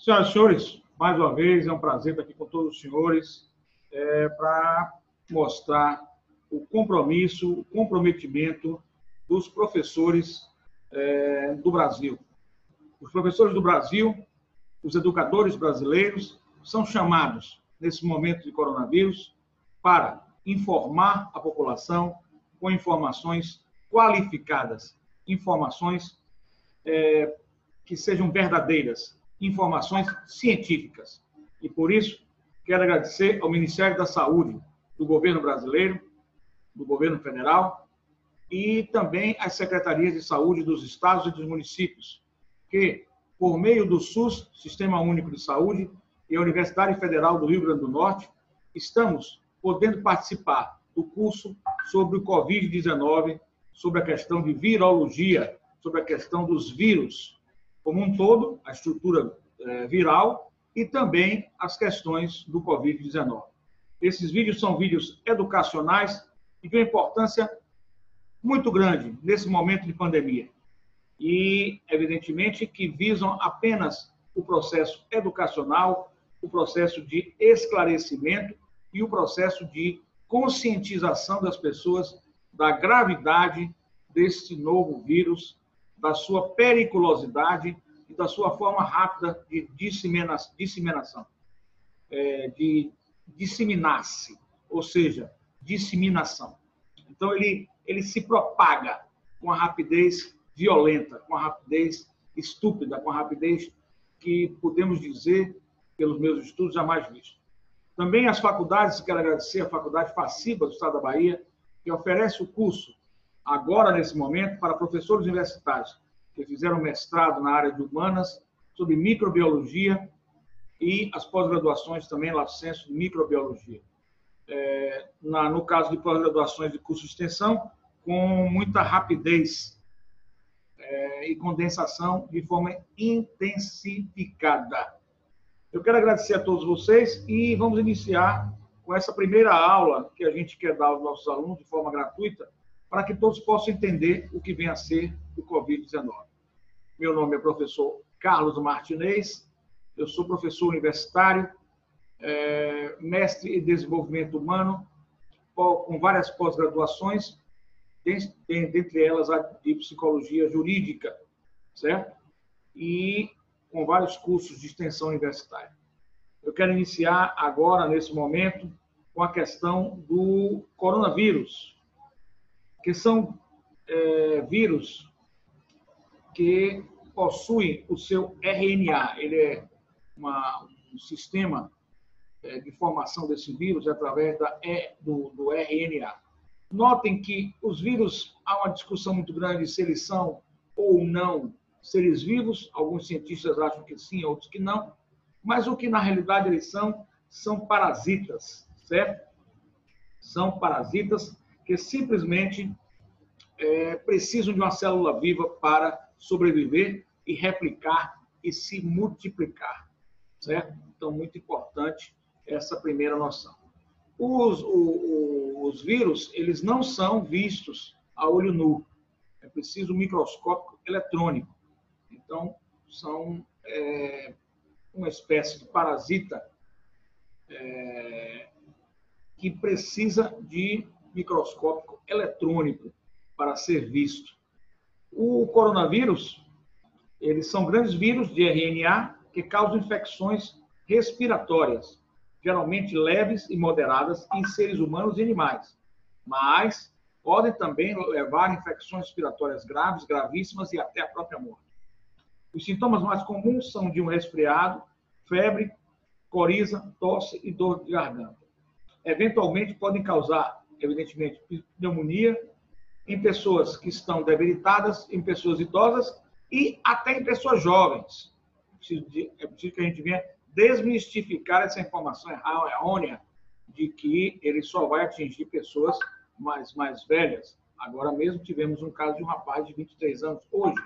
Senhoras e senhores, mais uma vez é um prazer estar aqui com todos os senhores é, para mostrar o compromisso, o comprometimento dos professores é, do Brasil. Os professores do Brasil, os educadores brasileiros, são chamados, nesse momento de coronavírus, para informar a população com informações qualificadas, informações é, que sejam verdadeiras, informações científicas. E por isso, quero agradecer ao Ministério da Saúde do governo brasileiro, do governo federal e também às secretarias de saúde dos estados e dos municípios, que, por meio do SUS, Sistema Único de Saúde, e a Universidade Federal do Rio Grande do Norte, estamos podendo participar do curso sobre o Covid-19, sobre a questão de virologia, sobre a questão dos vírus como um todo, a estrutura eh, viral e também as questões do Covid-19. Esses vídeos são vídeos educacionais e de uma importância muito grande nesse momento de pandemia. E, evidentemente, que visam apenas o processo educacional, o processo de esclarecimento e o processo de conscientização das pessoas da gravidade deste novo vírus, da sua periculosidade e da sua forma rápida de disseminação, é, de disseminar-se, ou seja, disseminação. Então, ele, ele se propaga com a rapidez violenta, com a rapidez estúpida, com a rapidez que podemos dizer, pelos meus estudos, jamais visto. Também as faculdades, quero agradecer a Faculdade Faciba do Estado da Bahia, que oferece o curso, agora nesse momento, para professores universitários que fizeram mestrado na área de humanas, sobre microbiologia e as pós-graduações também, lá senso de microbiologia. É, na, no caso de pós-graduações de curso de extensão, com muita rapidez é, e condensação de forma intensificada. Eu quero agradecer a todos vocês e vamos iniciar com essa primeira aula que a gente quer dar aos nossos alunos de forma gratuita, para que todos possam entender o que vem a ser o Covid-19. Meu nome é professor Carlos Martinez, eu sou professor universitário, é, mestre em desenvolvimento humano, com várias pós-graduações, dentre elas a de psicologia jurídica, certo? E com vários cursos de extensão universitária. Eu quero iniciar agora, nesse momento, com a questão do coronavírus, que são é, vírus que possuem o seu RNA. Ele é uma, um sistema é, de formação desse vírus através da, do, do RNA. Notem que os vírus, há uma discussão muito grande se eles são ou não seres vivos, alguns cientistas acham que sim, outros que não, mas o que na realidade eles são, são parasitas, certo? São parasitas que simplesmente é, precisam de uma célula viva para sobreviver e replicar e se multiplicar, certo? Então, muito importante essa primeira noção. Os, os, os vírus, eles não são vistos a olho nu. É preciso um microscópio eletrônico. Então, são é, uma espécie de parasita é, que precisa de microscópio eletrônico para ser visto. O coronavírus, eles são grandes vírus de RNA que causam infecções respiratórias, geralmente leves e moderadas em seres humanos e animais, mas podem também levar a infecções respiratórias graves, gravíssimas e até a própria morte. Os sintomas mais comuns são de um resfriado, febre, coriza, tosse e dor de garganta. Eventualmente podem causar, evidentemente, pneumonia em pessoas que estão debilitadas, em pessoas idosas e até em pessoas jovens. É preciso que a gente venha desmistificar essa informação errônea de que ele só vai atingir pessoas mais, mais velhas. Agora mesmo tivemos um caso de um rapaz de 23 anos, hoje,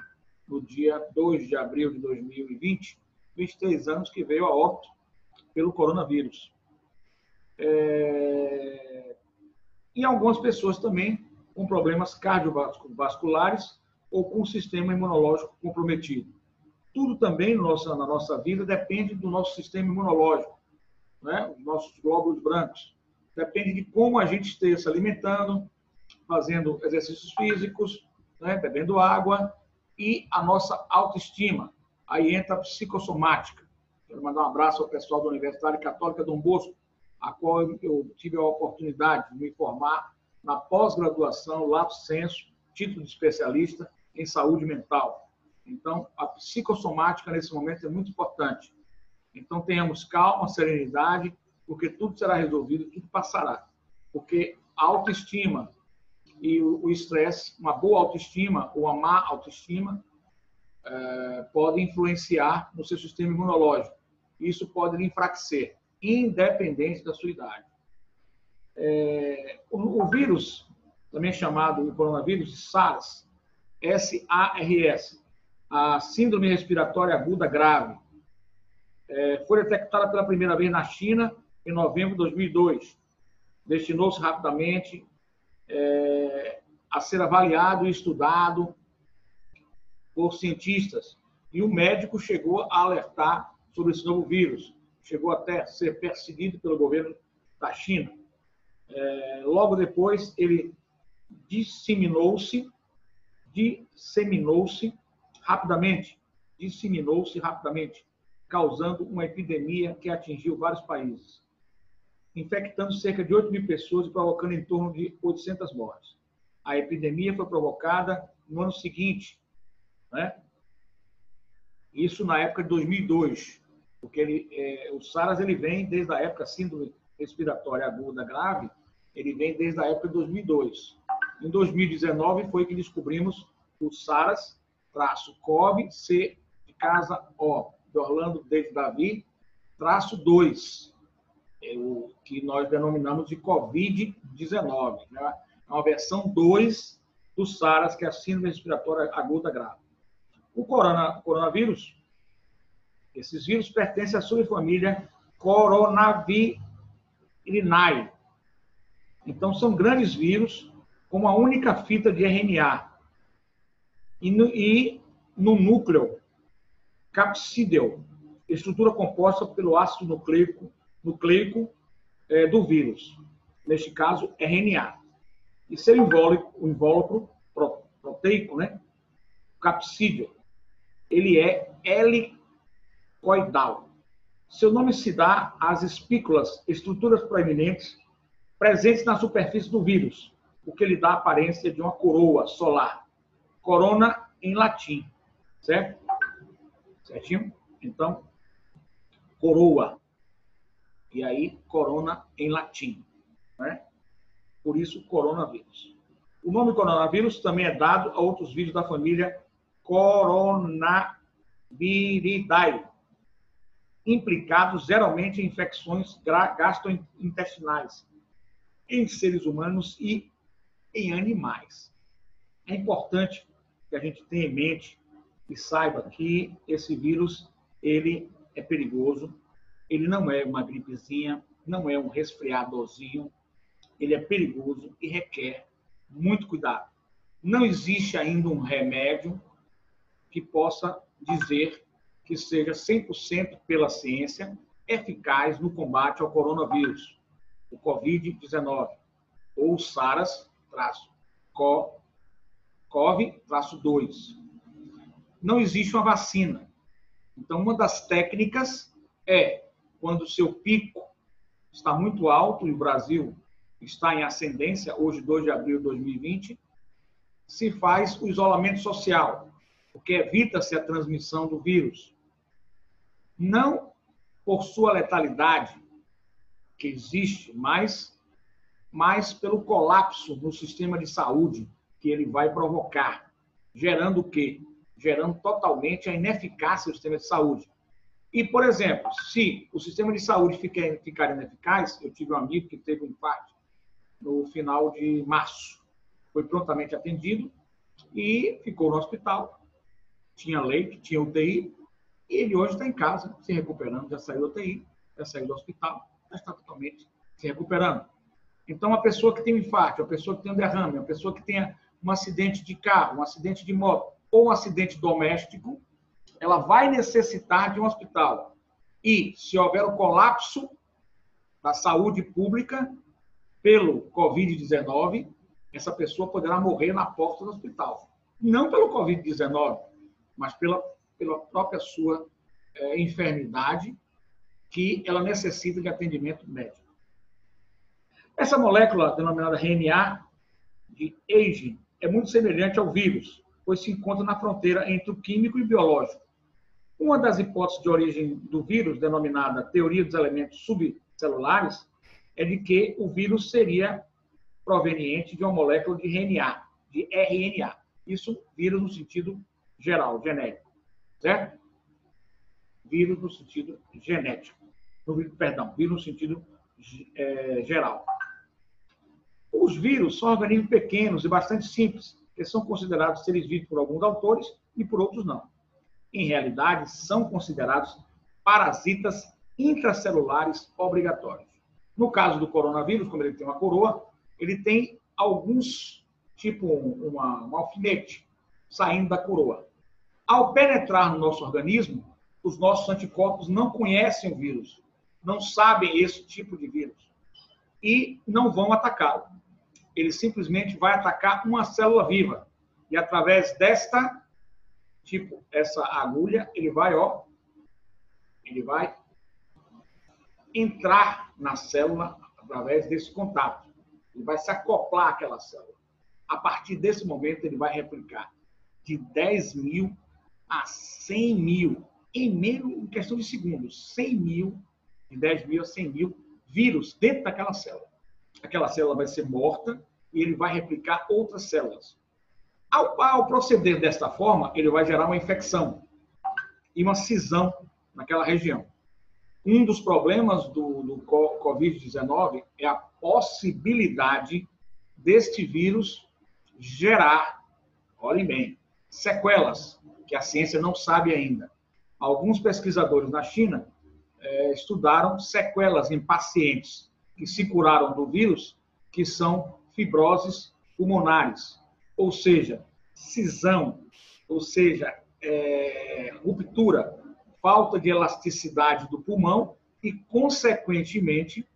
no dia 2 de abril de 2020, 23 anos, que veio a óbito pelo coronavírus. É... E algumas pessoas também com problemas cardiovasculares ou com o sistema imunológico comprometido. tudo também na nossa vida depende do nosso sistema imunológico, né? os nossos glóbulos brancos. Depende de como a gente esteja se alimentando, fazendo exercícios físicos, né? bebendo água e a nossa autoestima. Aí entra a psicossomática. Quero mandar um abraço ao pessoal da Universidade Católica Dom Bosco, a qual eu tive a oportunidade de me formar na pós-graduação, lato senso, título de especialista em saúde mental. Então, a psicossomática nesse momento é muito importante. Então, tenhamos calma, serenidade, porque tudo será resolvido, tudo passará. Porque a autoestima e o estresse, uma boa autoestima ou uma má autoestima, é, podem influenciar no seu sistema imunológico. Isso pode lhe enfraquecer, independente da sua idade. É, o, o, vírus, também chamado o coronavírus de SARS, S-A-R-S, a Síndrome Respiratória Aguda Grave, é, foi detectada pela primeira vez na China em novembro de 2002. Destinou-se rapidamente é, a ser avaliado e estudado por cientistas. E o médico chegou a alertar sobre esse novo vírus. Chegou até a ser perseguido pelo governo da China. É, logo depois, ele disseminou-se, disseminou-se rapidamente, disseminou-se rapidamente, causando uma epidemia que atingiu vários países, infectando cerca de 8 mil pessoas e provocando em torno de 800 mortes. A epidemia foi provocada no ano seguinte, né? Isso na época de 2002, porque ele, é, o SARS ele vem desde a época síndrome respiratória aguda grave, ele vem desde a época de 2002. Em 2019 foi que descobrimos o SARS traço COV, C de casa O, de Orlando David Davi, traço 2, é o que nós denominamos de Covid-19. Né? É uma versão 2 do SARS, que é a síndrome respiratória aguda grave. O corona, coronavírus, esses vírus pertencem à subfamília Coronaviridae. Então, são grandes vírus com uma única fita de RNA, e no, e no núcleo capsídeo, estrutura composta pelo ácido nucleico, nucleico é, do vírus, neste caso RNA. E seu invólucro, invólucro proteico, né? capsídeo, ele é helicoidal. Seu nome se dá às espículas, estruturas proeminentes presentes na superfície do vírus, o que lhe dá a aparência de uma coroa solar corona em latim, certo? Certinho? Então, coroa. E aí, corona em latim, né? Por isso, coronavírus. O nome coronavírus também é dado a outros vírus da família Coronaviridae, implicados geralmente em infecções gastrointestinais em seres humanos e em animais. É importante que a gente tenha em mente e saiba que esse vírus ele é perigoso, ele não é uma gripezinha, não é um resfriadozinho, ele é perigoso e requer muito cuidado. Não existe ainda um remédio que possa dizer que seja 100% pela ciência eficaz no combate ao coronavírus, o COVID-19, ou SARS-CoV COV-2. Não existe uma vacina. Então, uma das técnicas é quando o seu pico está muito alto e o Brasil está em ascendência, hoje, 2 de abril de 2020, se faz o isolamento social, porque evita-se a transmissão do vírus. Não por sua letalidade, que existe, mas, mas pelo colapso no sistema de saúde, que ele vai provocar, gerando o quê? Gerando totalmente a ineficácia do sistema de saúde. E, por exemplo, se o sistema de saúde ficar, ficar ineficaz, eu tive um amigo que teve um infarto no final de março, foi prontamente atendido e ficou no hospital. Tinha leite, tinha UTI, e ele hoje está em casa, se recuperando, já saiu da UTI, já saiu do hospital, já está totalmente se recuperando. Então, a pessoa que tem um infarto, a pessoa que tem um derrame, a pessoa que tenha um acidente de carro, um acidente de moto ou um acidente doméstico, ela vai necessitar de um hospital. E se houver um colapso da saúde pública pelo Covid-19, essa pessoa poderá morrer na porta do hospital. Não pelo Covid-19, mas pela, pela própria sua é, enfermidade, que ela necessita de atendimento médico. Essa molécula denominada RNA, de aging, é muito semelhante ao vírus, pois se encontra na fronteira entre o químico e o biológico. Uma das hipóteses de origem do vírus, denominada teoria dos elementos subcelulares, é de que o vírus seria proveniente de uma molécula de RNA, de RNA. Isso vírus no sentido geral, genérico, certo? Vírus no sentido genético, no, perdão, vírus no sentido é, geral. Os vírus são organismos pequenos e bastante simples, que são considerados seres vivos por alguns autores e por outros não. Em realidade, são considerados parasitas intracelulares obrigatórios. No caso do coronavírus, como ele tem uma coroa, ele tem alguns, tipo uma, um alfinete saindo da coroa. Ao penetrar no nosso organismo, os nossos anticorpos não conhecem o vírus, não sabem esse tipo de vírus e não vão atacá-lo. Ele simplesmente vai atacar uma célula viva e através desta tipo essa agulha, ele vai, ó, ele vai entrar na célula através desse contato. Ele vai se acoplar àquela célula. A partir desse momento, ele vai replicar de 10 mil a 100 mil, em menos em questão de segundos, 100 mil, de 10 mil a 100 mil vírus dentro daquela célula. Aquela célula vai ser morta e ele vai replicar outras células. Ao, ao proceder desta forma, ele vai gerar uma infecção e uma cisão naquela região. Um dos problemas do, do Covid-19 é a possibilidade deste vírus gerar, olhem bem, sequelas que a ciência não sabe ainda. Alguns pesquisadores na China é, estudaram sequelas em pacientes que se curaram do vírus, que são fibroses pulmonares, ou seja, cisão, ou seja, é, ruptura falta de elasticidade do pulmão e, consequentemente,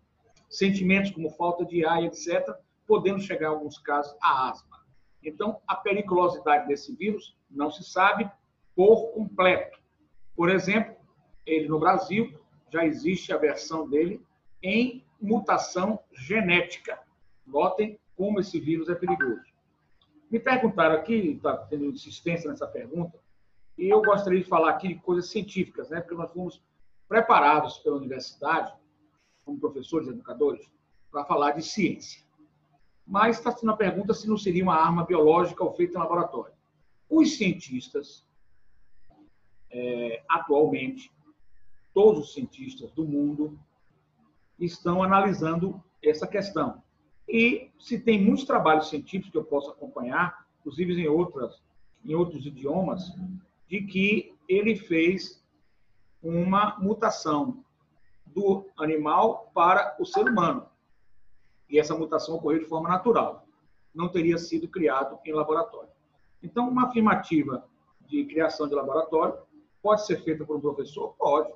sentimentos como falta de ar, etc., podendo chegar, em alguns casos, a asma. Então, a periculosidade desse vírus não se sabe por completo. Por exemplo, ele no Brasil já existe a versão dele em mutação genética. Notem como esse vírus é perigoso. Me perguntaram aqui, está tendo insistência nessa pergunta, e eu gostaria de falar aqui de coisas científicas, né? porque nós fomos preparados pela universidade, como professores, educadores, para falar de ciência. Mas está sendo a pergunta se não seria uma arma biológica ou feita em laboratório. Os cientistas, é, atualmente, todos os cientistas do mundo estão analisando essa questão. E se tem muitos trabalhos científicos que eu posso acompanhar, inclusive em outras, em outros idiomas, de que ele fez uma mutação do animal para o ser humano. E essa mutação ocorreu de forma natural. Não teria sido criado em laboratório. Então, uma afirmativa de criação de laboratório pode ser feita por um professor? Pode.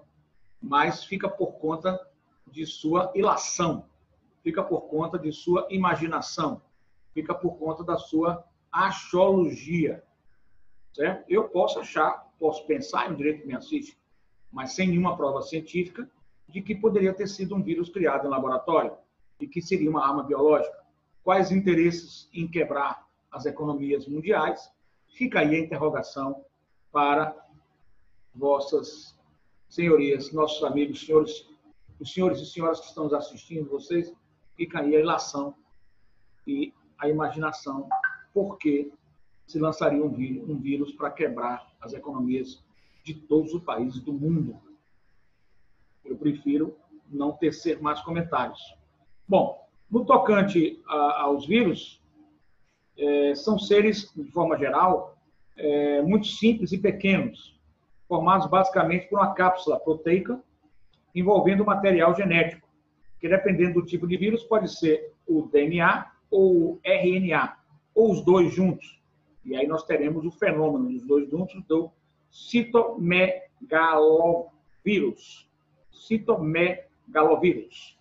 Mas fica por conta de sua ilação, fica por conta de sua imaginação, fica por conta da sua axiologia. Certo? Eu posso achar, posso pensar em um direito que me assiste, mas sem nenhuma prova científica de que poderia ter sido um vírus criado em laboratório e que seria uma arma biológica. Quais interesses em quebrar as economias mundiais? Fica aí a interrogação para vossas senhorias, nossos amigos, senhores, os senhores e senhoras que estão nos assistindo, vocês, fica aí a ilação e a imaginação, porque se lançaria um vírus, um vírus para quebrar as economias de todos os países do mundo. Eu prefiro não tecer mais comentários. Bom, no tocante a, aos vírus, é, são seres, de forma geral, é, muito simples e pequenos, formados basicamente por uma cápsula proteica envolvendo material genético, que dependendo do tipo de vírus pode ser o DNA ou o RNA, ou os dois juntos. E aí nós teremos o fenômeno dos dois juntos do citomegalovírus. Citomegalovírus.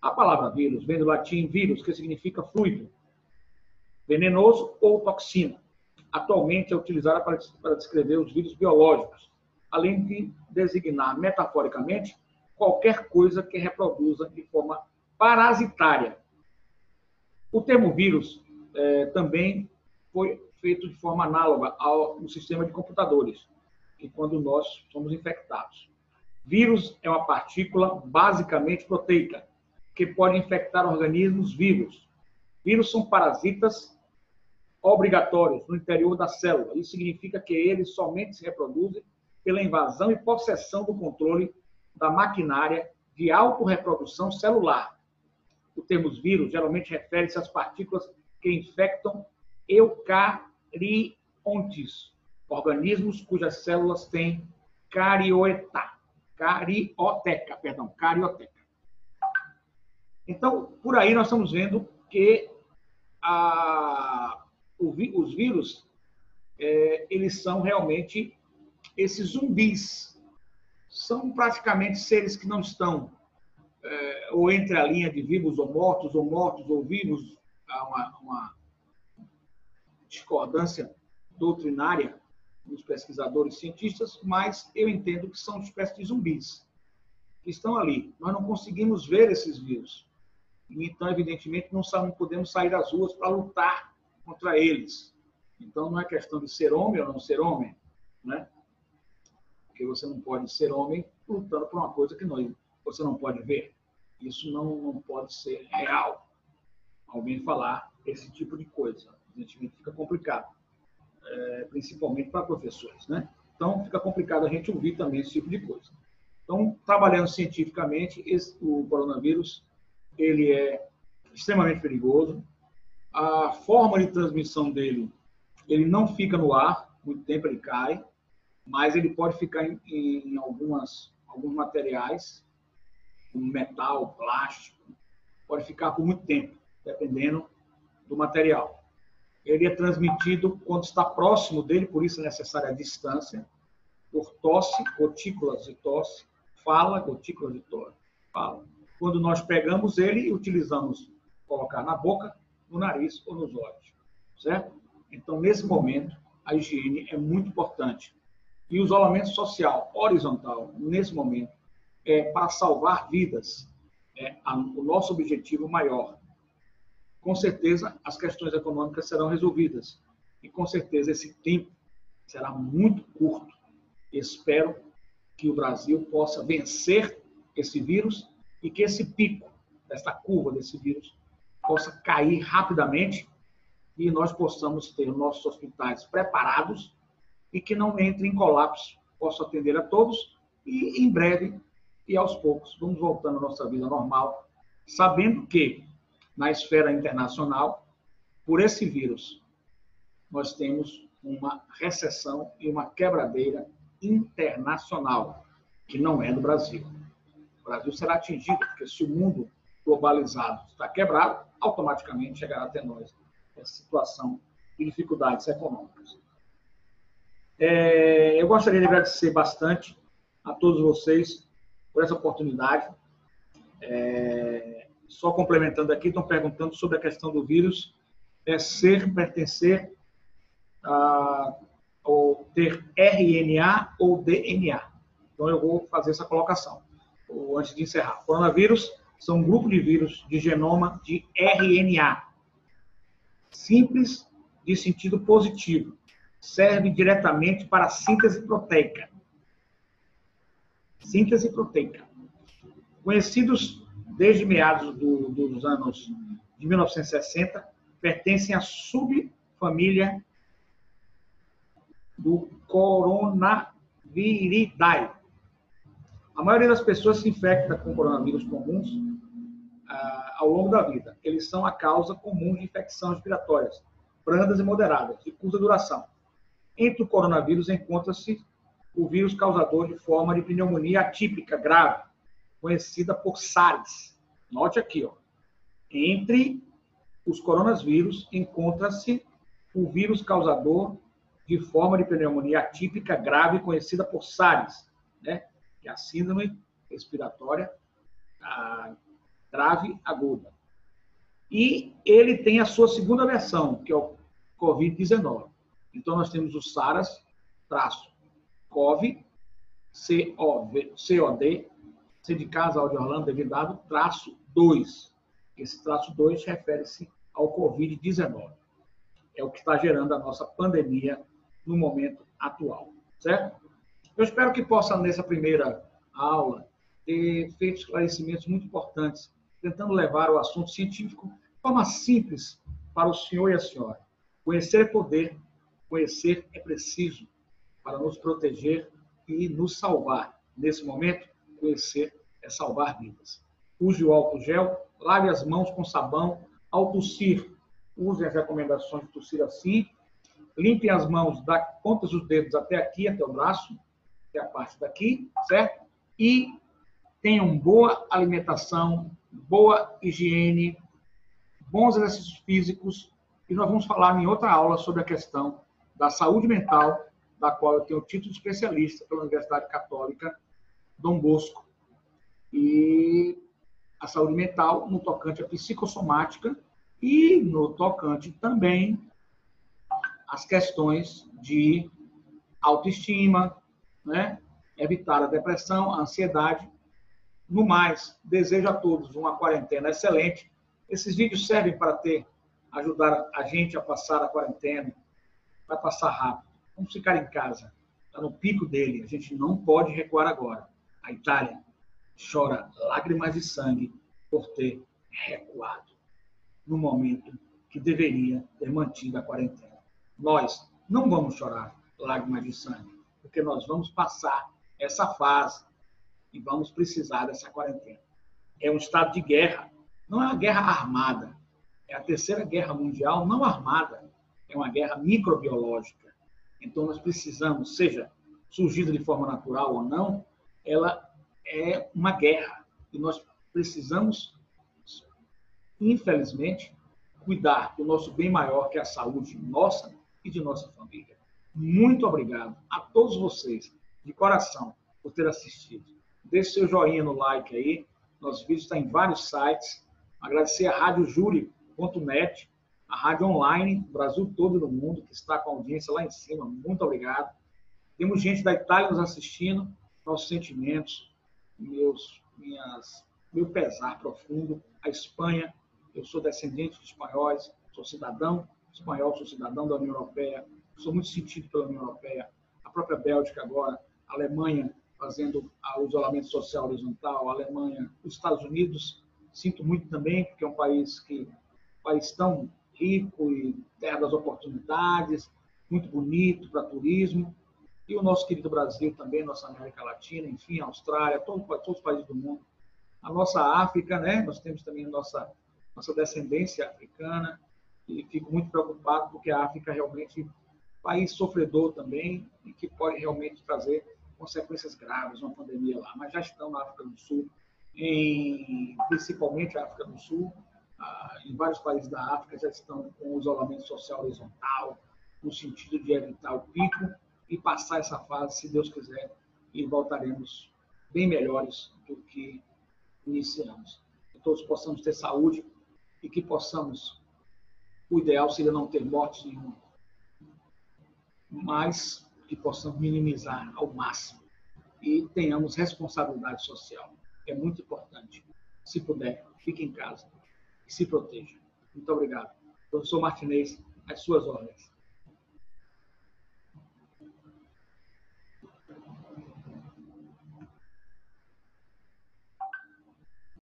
A palavra vírus vem do latim vírus, que significa fluido, venenoso ou toxina. Atualmente é utilizada para, para descrever os vírus biológicos, além de designar metaforicamente qualquer coisa que reproduza de forma parasitária. O termo vírus é, também foi feito de forma análoga ao, ao sistema de computadores, que quando nós somos infectados. Vírus é uma partícula basicamente proteica, que pode infectar organismos vivos. Vírus são parasitas obrigatórios no interior da célula. Isso significa que eles somente se reproduzem pela invasão e possessão do controle da maquinária de autorreprodução celular. O termo vírus geralmente refere-se às partículas que infectam eucariontes, organismos cujas células têm cariota, carioteca, perdão, carioteca. Então, por aí nós estamos vendo que a, o, os vírus, é, eles são realmente esses zumbis. São praticamente seres que não estão é, ou entre a linha de vivos ou mortos, ou mortos ou vivos, há uma, uma discordância doutrinária dos pesquisadores cientistas, mas eu entendo que são espécies de zumbis que estão ali. Nós não conseguimos ver esses vírus. Então, evidentemente, não, podemos sair às ruas para lutar contra eles. Então, não é questão de ser homem ou não ser homem, né? Porque você não pode ser homem lutando por uma coisa que não, você não pode ver. Isso não, não pode ser real. Alguém falar esse tipo de coisa. Evidentemente, fica complicado. É, principalmente para professores, né? Então, fica complicado a gente ouvir também esse tipo de coisa. Então, trabalhando cientificamente, esse, o coronavírus ele é extremamente perigoso. A forma de transmissão dele, ele não fica no ar, muito tempo ele cai, mas ele pode ficar em, em algumas, alguns materiais, como metal, plástico, pode ficar por muito tempo, dependendo do material. Ele é transmitido quando está próximo dele, por isso é necessária a distância, por tosse, gotículas de tosse, fala, gotículas de tosse, fala quando nós pegamos ele e utilizamos colocar na boca, no nariz ou nos olhos, certo? Então, nesse momento, a higiene é muito importante. E o isolamento social horizontal, nesse momento, é para salvar vidas. É o nosso objetivo maior. Com certeza, as questões econômicas serão resolvidas. E com certeza, esse tempo será muito curto. Espero que o Brasil possa vencer esse vírus e que esse pico, dessa curva desse vírus, possa cair rapidamente e nós possamos ter nossos hospitais preparados e que não entre em colapso, possa atender a todos e em breve e aos poucos vamos voltando à nossa vida normal, sabendo que na esfera internacional, por esse vírus, nós temos uma recessão e uma quebradeira internacional, que não é do Brasil. O Brasil será atingido, porque se o mundo globalizado está quebrado, automaticamente chegará até nós essa situação de dificuldades econômicas. É, eu gostaria de agradecer bastante a todos vocês por essa oportunidade. É, só complementando aqui, estão perguntando sobre a questão do vírus é ser, pertencer a, ou ter RNA ou DNA. Então, eu vou fazer essa colocação antes de encerrar. Coronavírus são um grupo de vírus de genoma de RNA. Simples, de sentido positivo. Serve diretamente para a síntese proteica. Síntese proteica. Conhecidos desde meados do, dos anos de 1960, pertencem à subfamília do Coronaviridae a maioria das pessoas se infecta com coronavírus comuns ah, ao longo da vida. Eles são a causa comum de infecções respiratórias, brandas e moderadas, de curta duração. Entre o coronavírus encontra-se o vírus causador de forma de pneumonia atípica grave, conhecida por SARS. Note aqui, ó. Entre os coronavírus encontra-se o vírus causador de forma de pneumonia atípica grave conhecida por SARS, né? que é a síndrome respiratória a grave aguda. E ele tem a sua segunda versão, que é o COVID-19. Então, nós temos o SARS, traço, COV, C-O-D, C de casa, áudio Orlando, devidado, traço 2. Esse traço 2 refere-se ao Covid-19. É o que está gerando a nossa pandemia no momento atual, certo? Eu espero que possa, nessa primeira aula, ter feito esclarecimentos muito importantes, tentando levar o assunto científico de forma simples para o senhor e a senhora. Conhecer é poder, conhecer é preciso para nos proteger e nos salvar. Nesse momento, conhecer é salvar vidas. Use o álcool gel, lave as mãos com sabão. Ao tossir, use as recomendações de tossir assim. Limpe as mãos da ponta dos dedos até aqui, até o braço, até a parte daqui, certo? E tenham boa alimentação, boa higiene, bons exercícios físicos. E nós vamos falar em outra aula sobre a questão da saúde mental, da qual eu tenho o título de especialista pela Universidade Católica Dom Bosco. E a saúde mental no tocante à psicossomática e no tocante também às questões de autoestima, né? evitar a depressão, a ansiedade. No mais, desejo a todos uma quarentena excelente. Esses vídeos servem para ter ajudar a gente a passar a quarentena, vai passar rápido. Vamos ficar em casa. Está no pico dele. A gente não pode recuar agora. A Itália chora lágrimas de sangue por ter recuado no momento que deveria ter mantido a quarentena. Nós não vamos chorar lágrimas de sangue, porque nós vamos passar essa fase e vamos precisar dessa quarentena. É um estado de guerra, não é uma guerra armada, é a terceira guerra mundial não armada, é uma guerra microbiológica. Então nós precisamos, seja surgida de forma natural ou não, ela é uma guerra e nós precisamos, infelizmente, cuidar do nosso bem maior, que é a saúde nossa e de nossa família. Muito obrigado a todos vocês, de coração, por ter assistido. Deixe seu joinha no like aí. Nosso vídeo está em vários sites. Agradecer a radiojúri.net, a rádio online, Brasil todo no mundo, que está com a audiência lá em cima. Muito obrigado. Temos gente da Itália nos assistindo. Nossos sentimentos, meus, minhas, meu pesar profundo, a Espanha. Eu sou descendente de espanhóis, sou cidadão espanhol, sou cidadão da União Europeia, sou muito sentido pela União Europeia. A própria Bélgica agora, a Alemanha fazendo o isolamento social horizontal, a Alemanha, os Estados Unidos, sinto muito também, porque é um país que um país tão rico e terra das oportunidades, muito bonito para turismo, e o nosso querido Brasil também, nossa América Latina, enfim, Austrália, todos, os países do mundo. A nossa África, né? Nós temos também a nossa, nossa descendência africana e fico muito preocupado porque a África é realmente país sofredor também e que pode realmente trazer consequências graves, uma pandemia lá. Mas já estão na África do Sul, em, principalmente a África do Sul, em vários países da África já estão com isolamento social horizontal, no sentido de evitar o pico e passar essa fase, se Deus quiser, e voltaremos bem melhores do que iniciamos. Que todos possamos ter saúde e que possamos, o ideal seria não ter morte nenhuma, mas que possamos minimizar ao máximo e tenhamos responsabilidade social. É muito importante. Se puder, fique em casa se proteja. Muito obrigado. Professor Martinez, às suas ordens.